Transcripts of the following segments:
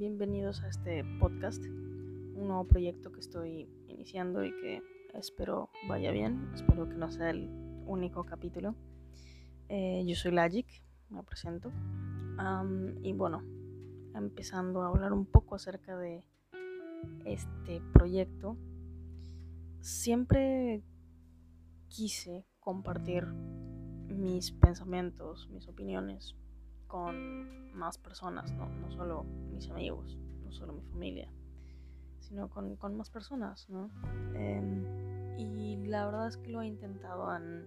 bienvenidos a este podcast, un nuevo proyecto que estoy iniciando y que espero vaya bien, espero que no sea el único capítulo. Eh, yo soy Lagic, me presento, y bueno, empezando a hablar un poco acerca de este proyecto, siempre quise compartir mis pensamientos, mis opiniones con más personas, no, no solo mis amigos, no solo mi familia, sino con, con más personas, ¿no? Em, y la verdad es que lo he intentado en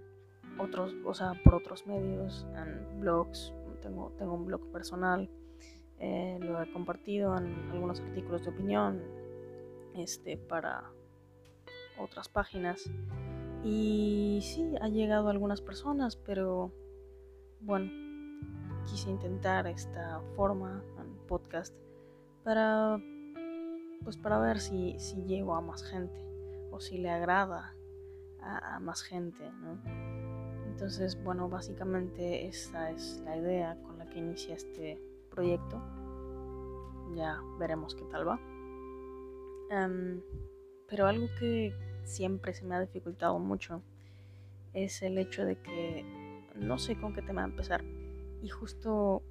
otros, o sea, por otros medios, en blogs, tengo, tengo un blog personal, eh, lo he compartido en algunos artículos de opinión, este, para otras páginas. Y sí, ha llegado a algunas personas, pero bueno, quise intentar esta forma en podcast para pues para ver si, si llego a más gente o si le agrada a, más gente, Entonces, bueno, básicamente esa es la idea con la que inicié este proyecto. Ya veremos qué tal va. Em, pero algo que siempre se me ha dificultado mucho es el hecho de que no sé con qué tema empezar. Y justo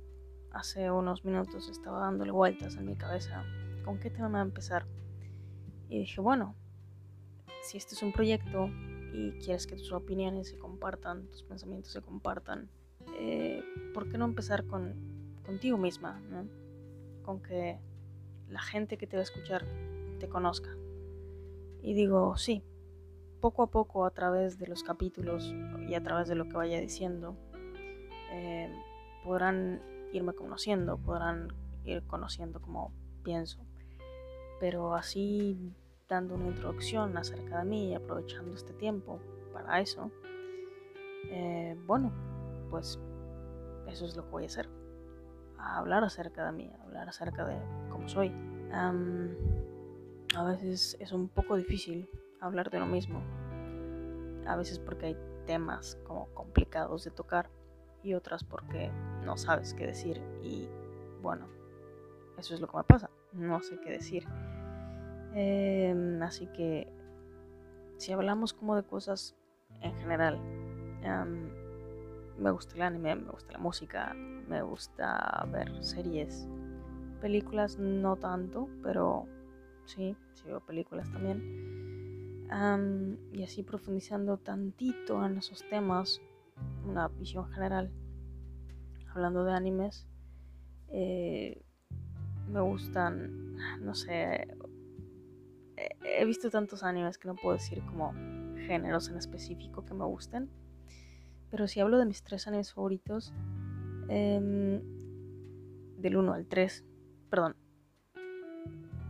hace unos minutos estaba dándole vueltas en mi cabeza con qué tema empezar. Y dije, bueno, si este es un proyecto y quieres que tus opiniones se compartan, tus pensamientos se compartan, eh, ¿por qué no empezar con, contigo misma? Con que la gente que te va a escuchar te conozca. Y digo, sí, poco a poco a través de los capítulos y a través de lo que vaya diciendo, eh, podrán irme conociendo, podrán ir conociendo cómo pienso. Pero así dando una introducción acerca de mí y aprovechando este tiempo para eso, eh, bueno, pues eso es lo que voy a hacer. hablar acerca de mí, hablar acerca de cómo soy. a veces es un poco difícil hablar de lo mismo. A veces porque hay temas como complicados de tocar y otras porque no sabes qué decir y bueno, eso es lo que me pasa, no sé qué decir. Em, así que si hablamos como de cosas en general, me gusta el anime, me gusta la música, me gusta ver series, películas no tanto, pero sí, sí veo películas también. y así profundizando tantito en esos temas, una visión general, hablando de animes, eh, me gustan, no sé, he visto tantos animes que no puedo decir como géneros en específico que me gusten, pero si hablo de mis tres animes favoritos, em, del 1 al 3, perdón,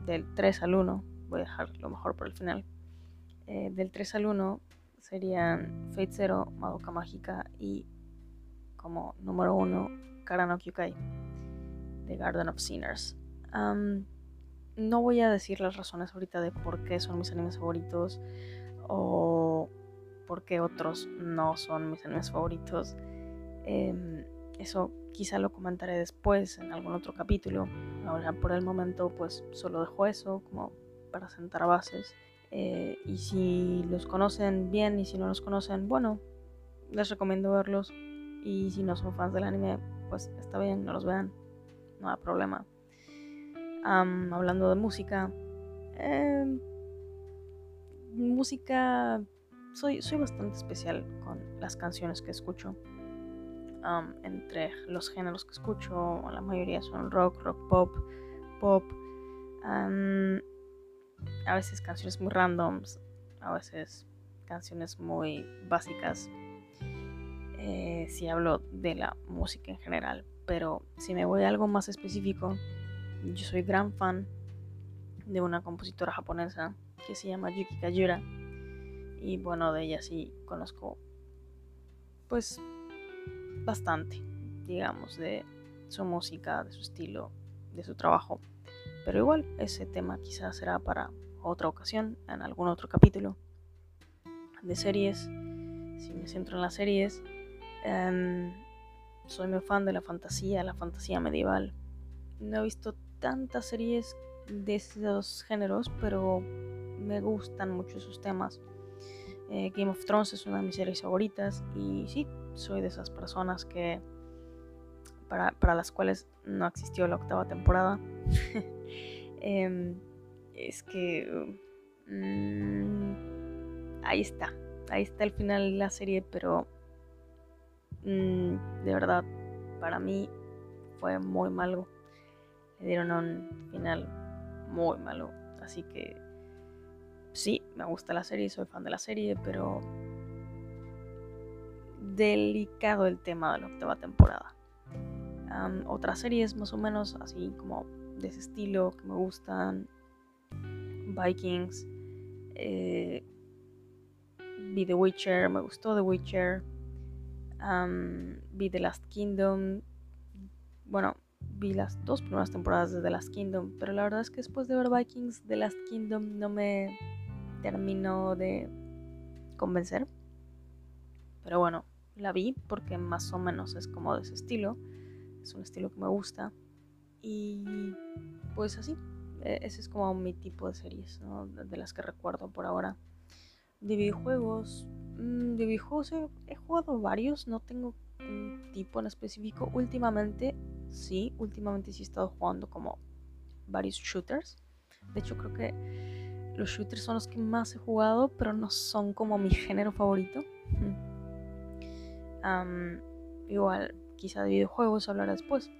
del 3 al 1, voy a dejar lo mejor por el final, eh, del 3 al 1 serían Fate Zero, Madoka Mágica y como número 1 Karano Kyukai, The Garden of Sinners. no voy a decir las razones ahorita de por qué son mis animes favoritos o por qué otros no son mis animes favoritos. Em, eso quizá lo comentaré después en algún otro capítulo. Ahora por el momento pues solo dejo eso como para sentar bases. Eh, y si los conocen bien y si no los conocen, bueno, les recomiendo verlos. Y si no son fans del anime, pues está bien, no los vean, no hay problema. hablando de música, em, música, soy, soy bastante especial con las canciones que escucho. entre los géneros que escucho, la mayoría son rock, rock pop, pop a veces canciones muy randoms, a veces canciones muy básicas. Eh, si hablo de la música en general, pero si me voy a algo más específico, yo soy gran fan de una compositora japonesa que se llama Yuki Kajura y bueno, de ella sí conozco pues bastante, digamos, de su música, de su estilo, de su trabajo. Pero igual, ese tema quizás será para otra ocasión, en algún otro capítulo de series. Si me centro en las series, em, soy muy fan de la fantasía, la fantasía medieval. No he visto tantas series de esos géneros, pero me gustan mucho sus temas. Eh, Game of Thrones es una de mis series favoritas y sí, soy de esas personas que para, las cuales no existió la octava temporada. Em, es que mm, ahí está, ahí está el final de la serie, pero mm, de verdad, para mí fue muy malo. Le dieron un final muy malo, así que sí, me gusta la serie, soy fan de la serie, pero delicado el tema de la octava temporada. otras series más o menos así como de ese estilo que me gustan. Vikings. Eh, vi The Witcher, me gustó The Witcher. vi The Last Kingdom. Bueno, vi las dos primeras temporadas de The Last Kingdom, pero la verdad es que después de ver Vikings, The Last Kingdom no me terminó de convencer. Pero bueno, la vi porque más o menos es como de ese estilo. Es un estilo que me gusta. Y pues así, e, ese es como mi tipo de series, de las que recuerdo por ahora. De videojuegos, mm, de videojuegos he, jugado varios, no tengo un tipo en específico. Últimamente, sí, últimamente sí he estado jugando como varios shooters. De hecho, creo que los shooters son los que más he jugado, pero no son como mi género favorito. igual, quizá de videojuegos hablaré después.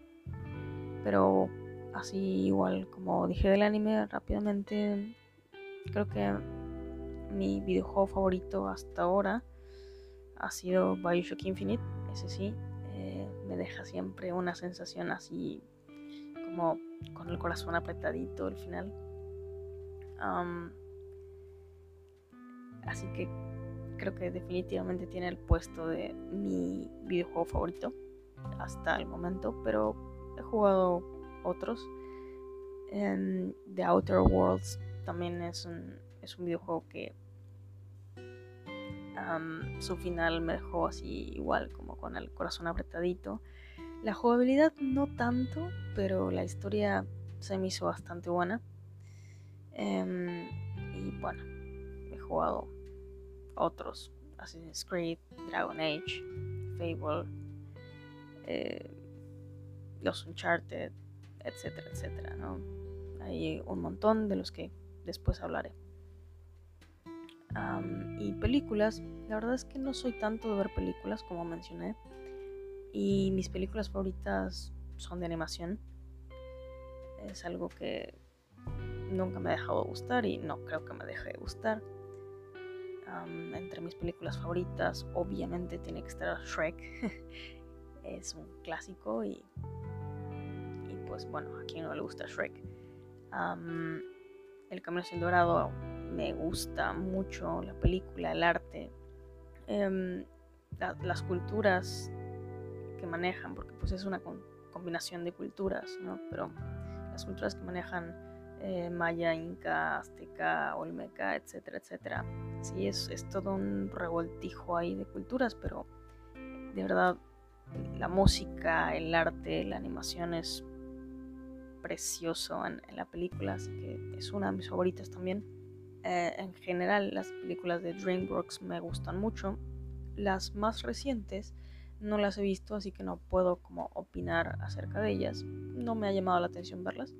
Pero así igual como dije del anime rápidamente, creo que mi videojuego favorito hasta ahora ha sido Bioshock Infinite. Ese sí, eh, me deja siempre una sensación así como con el corazón apretadito al final. así que creo que definitivamente tiene el puesto de mi videojuego favorito hasta el momento, pero he jugado otros. En The Outer Worlds también es un, es un videojuego que su final me dejó así igual, como con el corazón apretadito. La jugabilidad no tanto, pero la historia se me hizo bastante buena. Em, y bueno, he jugado otros, Assassin's Creed, Dragon Age, Fable, eh, los Uncharted, etcétera, etcétera, ¿no? Hay un montón de los que después hablaré. y películas, la verdad es que no soy tanto de ver películas como mencioné. Y mis películas favoritas son de animación. Es algo que nunca me ha dejado de gustar y no creo que me deje de gustar. entre mis películas favoritas, obviamente tiene que estar Shrek. es un clásico y pues bueno, a quien no le gusta Shrek. el Camino sin Dorado me gusta mucho, la película, el arte, em, las culturas que manejan, porque pues es una combinación de culturas, ¿no? Pero las culturas que manejan eh, maya, inca, azteca, olmeca, etcétera, etcétera. Sí, es, es todo un revoltijo ahí de culturas, pero de verdad la música, el arte, la animación es precioso en, la película, así que es una de mis favoritas también. Eh, en general, las películas de DreamWorks me gustan mucho. Las más recientes no las he visto, así que no puedo como opinar acerca de ellas. No me ha llamado la atención verlas,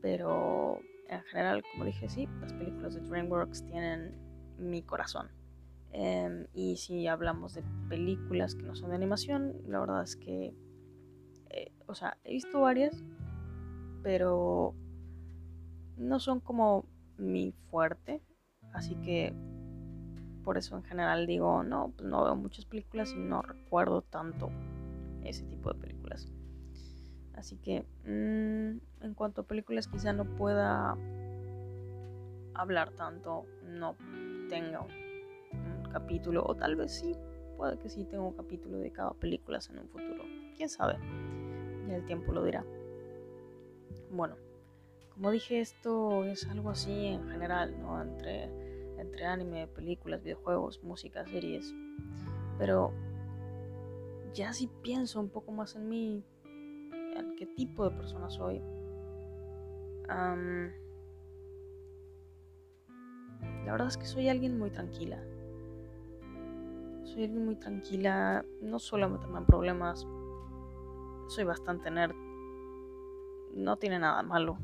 pero en general, como dije, sí, las películas de DreamWorks tienen mi corazón. Em, y si hablamos de películas que no son de animación, la verdad es que, eh, o sea, he visto varias, pero no son como mi fuerte, así que por eso en general digo, no, pues no veo muchas películas y no recuerdo tanto ese tipo de películas. Así que mm, en cuanto a películas quizá no pueda hablar tanto, no tenga un, un, capítulo, o tal vez sí, puede que sí tenga un capítulo de cada película en un futuro, quién sabe, ya el tiempo lo dirá. Bueno, como dije, esto es algo así en general, ¿no? Entre, entre anime, películas, videojuegos, música, series. Pero ya si pienso un poco más en mí, en qué tipo de persona soy, la verdad es que soy alguien muy tranquila. Soy alguien muy tranquila, no suelo meterme en problemas. Soy bastante nerd. No tiene nada malo.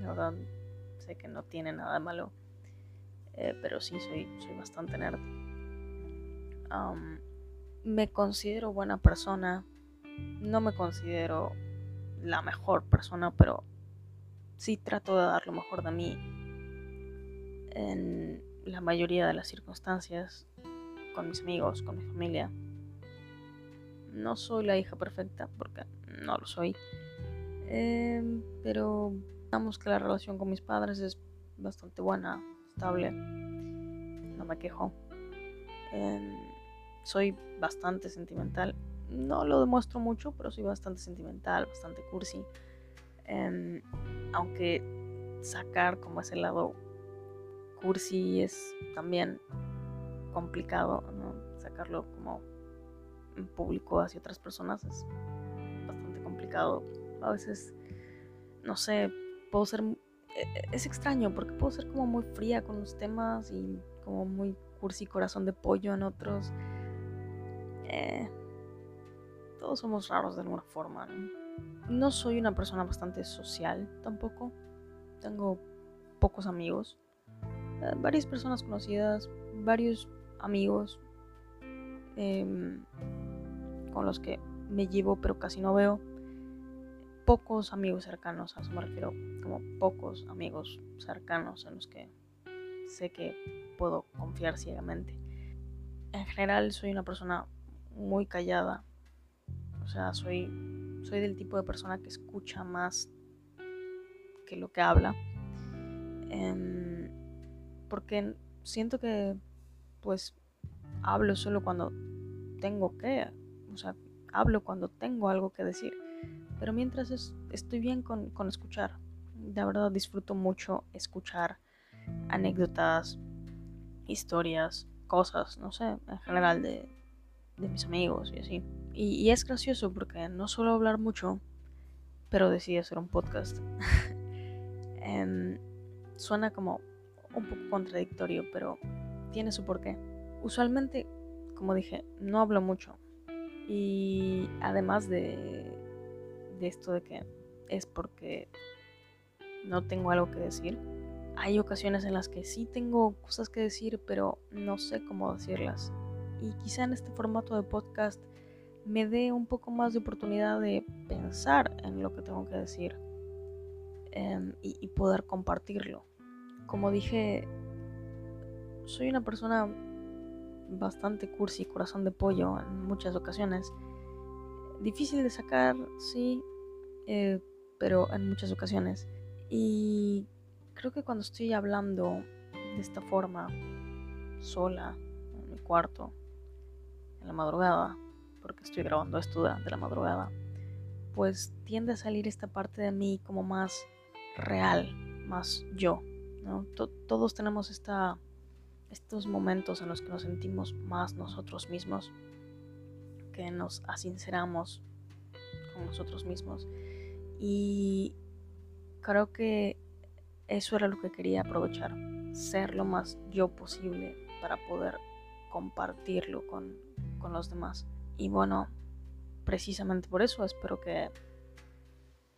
La verdad, sé que no tiene nada malo. Eh, pero sí, soy, soy bastante nerd. me considero buena persona. No me considero la mejor persona, pero sí trato de dar lo mejor de mí en la mayoría de las circunstancias, con mis amigos, con mi familia. No soy la hija perfecta, porque no lo soy. Em, pero digamos que la relación con mis padres es bastante buena, estable. No me quejo. Em, soy bastante sentimental. No lo demuestro mucho, pero soy bastante sentimental, bastante cursi. Em, aunque sacar como ese lado cursi es también complicado, ¿no? Sacarlo como en público hacia otras personas es bastante complicado. A veces, no sé, puedo ser... E, e, es extraño porque puedo ser como muy fría con los temas y como muy cursi corazón de pollo en otros. Eh, todos somos raros de alguna forma, ¿no? Soy una persona bastante social tampoco. Tengo pocos amigos. Eh, varias personas conocidas, varios amigos em, con los que me llevo pero casi no veo. Pocos amigos cercanos, a eso me refiero, como pocos amigos cercanos en los que sé que puedo confiar ciegamente. En general soy una persona muy callada. O sea, soy, soy del tipo de persona que escucha más que lo que habla. Em, porque siento que pues hablo solo cuando tengo que, o sea, hablo cuando tengo algo que decir. Pero mientras estoy bien con, escuchar. De verdad disfruto mucho escuchar anécdotas, historias, cosas, no sé, en general de, mis amigos y así. Y, es gracioso porque no suelo hablar mucho, pero decidí hacer un podcast. Em, suena como un poco contradictorio, pero tiene su porqué. Usualmente, como dije, no hablo mucho. Y además de, de esto de que es porque no tengo algo que decir, hay ocasiones en las que sí tengo cosas que decir, pero no sé cómo decirlas. Y quizá en este formato de podcast me dé un poco más de oportunidad de pensar en lo que tengo que decir em, y poder compartirlo como dije, soy una persona bastante cursi, corazón de pollo en muchas ocasiones. Difícil de sacar, sí, eh, pero en muchas ocasiones. Y creo que cuando estoy hablando de esta forma, sola, en mi cuarto, en la madrugada, porque estoy grabando esto de la madrugada, pues tiende a salir esta parte de mí como más real, más yo todos tenemos esta, estos momentos en los que nos sentimos más nosotros mismos, que nos asinceramos con nosotros mismos. Y creo que eso era lo que quería aprovechar, ser lo más yo posible para poder compartirlo con, con los demás. Y bueno, precisamente por eso espero que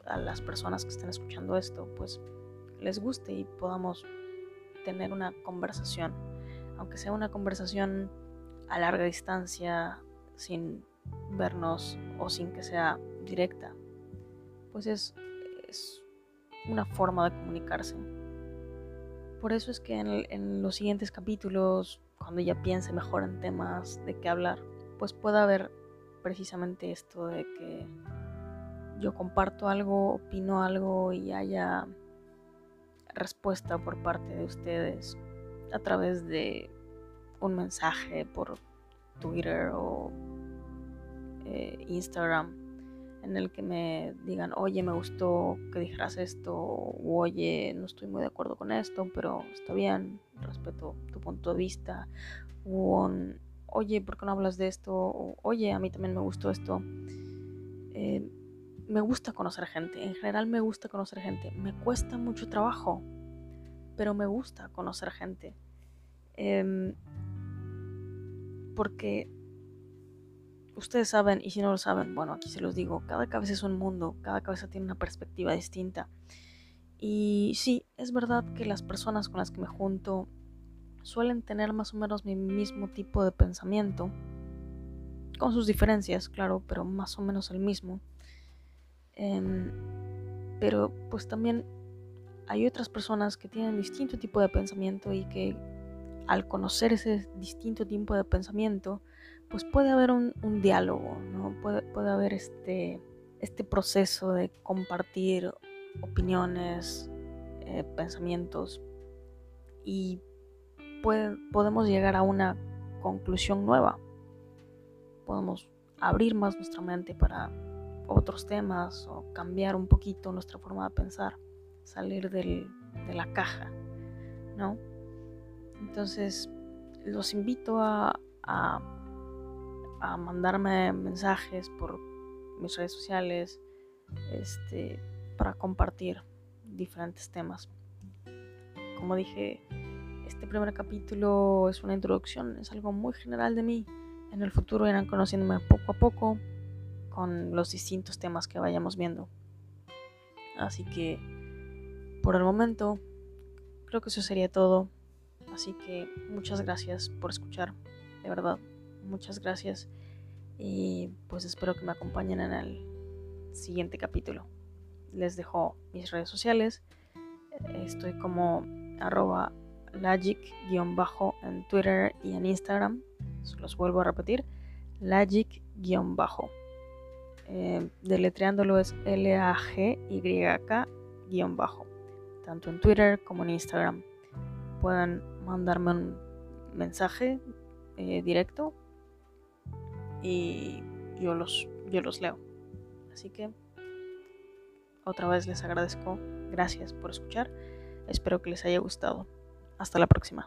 a las personas que estén escuchando esto, pues les guste y podamos tener una conversación, aunque sea una conversación a larga distancia, sin vernos o sin que sea directa, pues es, es una forma de comunicarse. Por eso es que en, en, los siguientes capítulos, cuando ya piense mejor en temas de qué hablar, pues pueda haber precisamente esto de que yo comparto algo, opino algo y haya respuesta por parte de ustedes a través de un mensaje por Twitter o eh, Instagram en el que me digan, oye, me gustó que dijeras esto, o oye, no estoy muy de acuerdo con esto, pero está bien, respeto tu punto de vista, o oye, ¿por qué no hablas de esto? O, oye, a mí también me gustó esto. Eh, me gusta conocer gente, en general me gusta conocer gente. Me cuesta mucho trabajo, pero me gusta conocer gente. Em, porque ustedes saben, y si no lo saben, bueno, aquí se los digo, cada cabeza es un mundo, cada cabeza tiene una perspectiva distinta. Y sí, es verdad que las personas con las que me junto suelen tener más o menos mi mismo tipo de pensamiento, con sus diferencias, claro, pero más o menos el mismo. Em, pero pues también hay otras personas que tienen distinto tipo de pensamiento y que al conocer ese distinto tipo de pensamiento, pues puede haber un, diálogo, ¿no? Puede, puede haber este, este proceso de compartir opiniones, eh, pensamientos y podemos llegar a una conclusión nueva. Podemos abrir más nuestra mente para otros temas o cambiar un poquito nuestra forma de pensar, salir de la caja, ¿no? Entonces, los invito a, mandarme mensajes por mis redes sociales este, para compartir diferentes temas. Como dije, este primer capítulo es una introducción, es algo muy general de mí. En el futuro irán conociéndome poco a poco con los distintos temas que vayamos viendo. Así que, por el momento, creo que eso sería todo. Así que muchas gracias por escuchar, de verdad, muchas gracias. Y pues espero que me acompañen en el siguiente capítulo. Les dejo mis redes sociales. Estoy como arroba lagic-bajo en Twitter y en Instagram. Los vuelvo a repetir. Lagic-bajo. Eh, deletreándolo es L-A-G-Y-K-bajo. Tanto en Twitter como en Instagram. Pueden mandarme un mensaje eh, directo y yo los, yo los leo. Así que otra vez les agradezco. Gracias por escuchar. Espero que les haya gustado. Hasta la próxima.